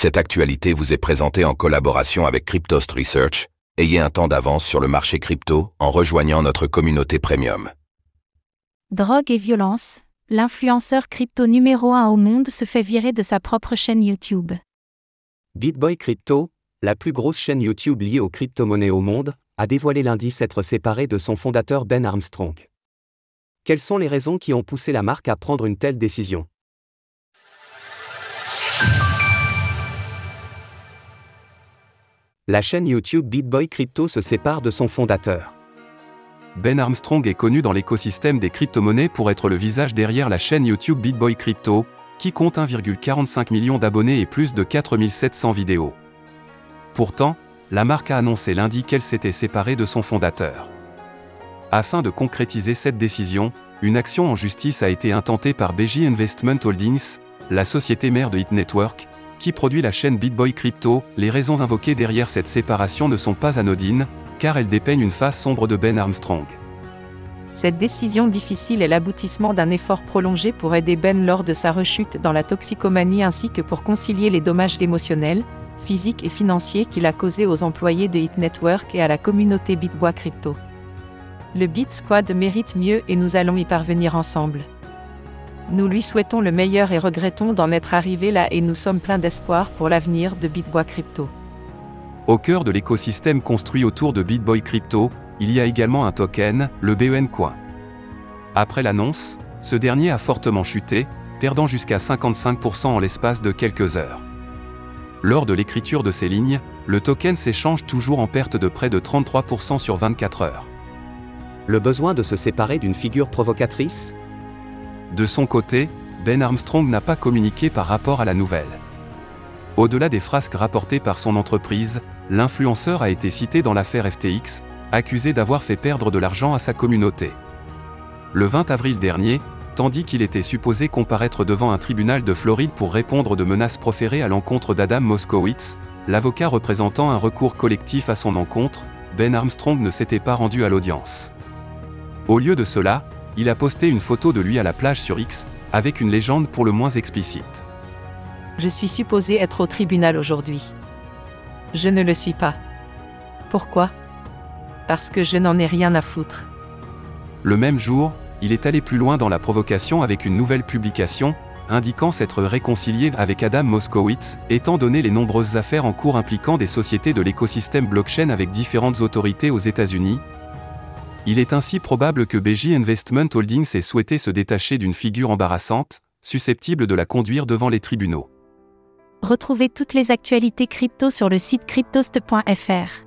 Cette actualité vous est présentée en collaboration avec Cryptost Research. Ayez un temps d'avance sur le marché crypto en rejoignant notre communauté premium. Drogue et violence, l'influenceur crypto numéro 1 au monde se fait virer de sa propre chaîne YouTube. BitBoy Crypto, la plus grosse chaîne YouTube liée aux crypto-monnaies au monde, a dévoilé lundi s'être séparé de son fondateur Ben Armstrong. Quelles sont les raisons qui ont poussé la marque à prendre une telle décision? La chaîne YouTube BitBoy Crypto se sépare de son fondateur. Ben Armstrong est connu dans l'écosystème des crypto-monnaies pour être le visage derrière la chaîne YouTube BitBoy Crypto, qui compte 1,45 million d'abonnés et plus de 4700 vidéos. Pourtant, la marque a annoncé lundi qu'elle s'était séparée de son fondateur. Afin de concrétiser cette décision, une action en justice a été intentée par BJ Investment Holdings, la société mère de Hit Network, qui produit la chaîne BitBoy Crypto, les raisons invoquées derrière cette séparation ne sont pas anodines, car elles dépeignent une face sombre de Ben Armstrong. Cette décision difficile est l'aboutissement d'un effort prolongé pour aider Ben lors de sa rechute dans la toxicomanie ainsi que pour concilier les dommages émotionnels, physiques et financiers qu'il a causés aux employés de Hit Network et à la communauté BitBoy Crypto. Le Bit Squad mérite mieux et nous allons y parvenir ensemble. Nous lui souhaitons le meilleur et regrettons d'en être arrivé là et nous sommes pleins d'espoir pour l'avenir de BitBoy Crypto. Au cœur de l'écosystème construit autour de BitBoy Crypto, il y a également un token, le BEN Coin. Après l'annonce, ce dernier a fortement chuté, perdant jusqu'à 55% en l'espace de quelques heures. Lors de l'écriture de ces lignes, le token s'échange toujours en perte de près de 33% sur 24 heures. Le besoin de se séparer d'une figure provocatrice? De son côté, Ben Armstrong n'a pas communiqué par rapport à la nouvelle. Au-delà des frasques rapportées par son entreprise, l'influenceur a été cité dans l'affaire FTX, accusé d'avoir fait perdre de l'argent à sa communauté. Le 20 avril dernier, tandis qu'il était supposé comparaître devant un tribunal de Floride pour répondre de menaces proférées à l'encontre d'Adam Moskowitz, l'avocat représentant un recours collectif à son encontre, Ben Armstrong ne s'était pas rendu à l'audience. Au lieu de cela, il a posté une photo de lui à la plage sur X, avec une légende pour le moins explicite. Je suis supposé être au tribunal aujourd'hui. Je ne le suis pas. Pourquoi? Parce que je n'en ai rien à foutre. Le même jour, il est allé plus loin dans la provocation avec une nouvelle publication, indiquant s'être réconcilié avec Adam Moskowitz, étant donné les nombreuses affaires en cours impliquant des sociétés de l'écosystème blockchain avec différentes autorités aux États-Unis, il est ainsi probable que BJ Investment Holdings ait souhaité se détacher d'une figure embarrassante, susceptible de la conduire devant les tribunaux. Retrouvez toutes les actualités crypto sur le site cryptost.fr.